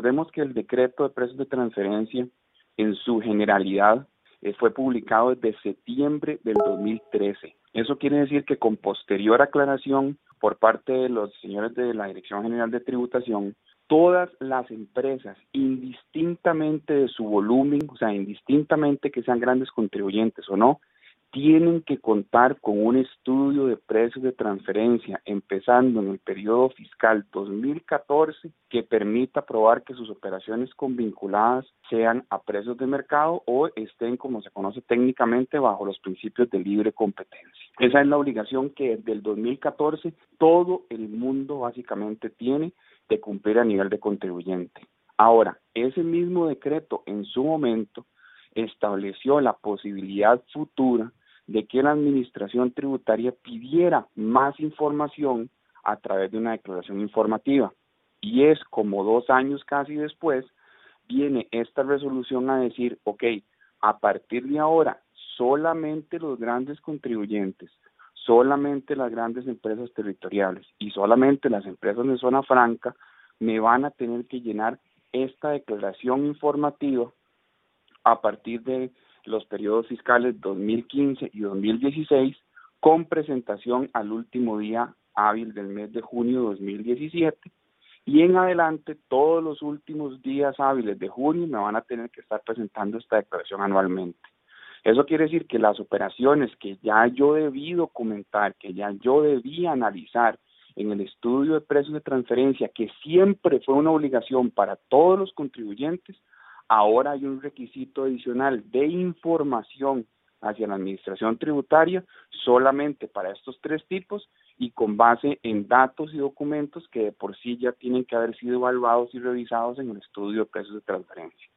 Recordemos que el decreto de precios de transferencia en su generalidad eh, fue publicado desde septiembre del 2013. Eso quiere decir que con posterior aclaración por parte de los señores de la Dirección General de Tributación, todas las empresas, indistintamente de su volumen, o sea, indistintamente que sean grandes contribuyentes o no, tienen que contar con un estudio de precios de transferencia empezando en el periodo fiscal 2014 que permita probar que sus operaciones convinculadas sean a precios de mercado o estén, como se conoce técnicamente, bajo los principios de libre competencia. Esa es la obligación que desde el 2014 todo el mundo básicamente tiene de cumplir a nivel de contribuyente. Ahora, ese mismo decreto en su momento estableció la posibilidad futura de que la administración tributaria pidiera más información a través de una declaración informativa. Y es como dos años casi después, viene esta resolución a decir, ok, a partir de ahora, solamente los grandes contribuyentes, solamente las grandes empresas territoriales y solamente las empresas de zona franca me van a tener que llenar esta declaración informativa a partir de los periodos fiscales 2015 y 2016 con presentación al último día hábil del mes de junio de 2017 y en adelante todos los últimos días hábiles de junio me van a tener que estar presentando esta declaración anualmente. Eso quiere decir que las operaciones que ya yo debí documentar, que ya yo debí analizar en el estudio de precios de transferencia, que siempre fue una obligación para todos los contribuyentes, Ahora hay un requisito adicional de información hacia la administración tributaria solamente para estos tres tipos y con base en datos y documentos que de por sí ya tienen que haber sido evaluados y revisados en el estudio de precios de transferencia.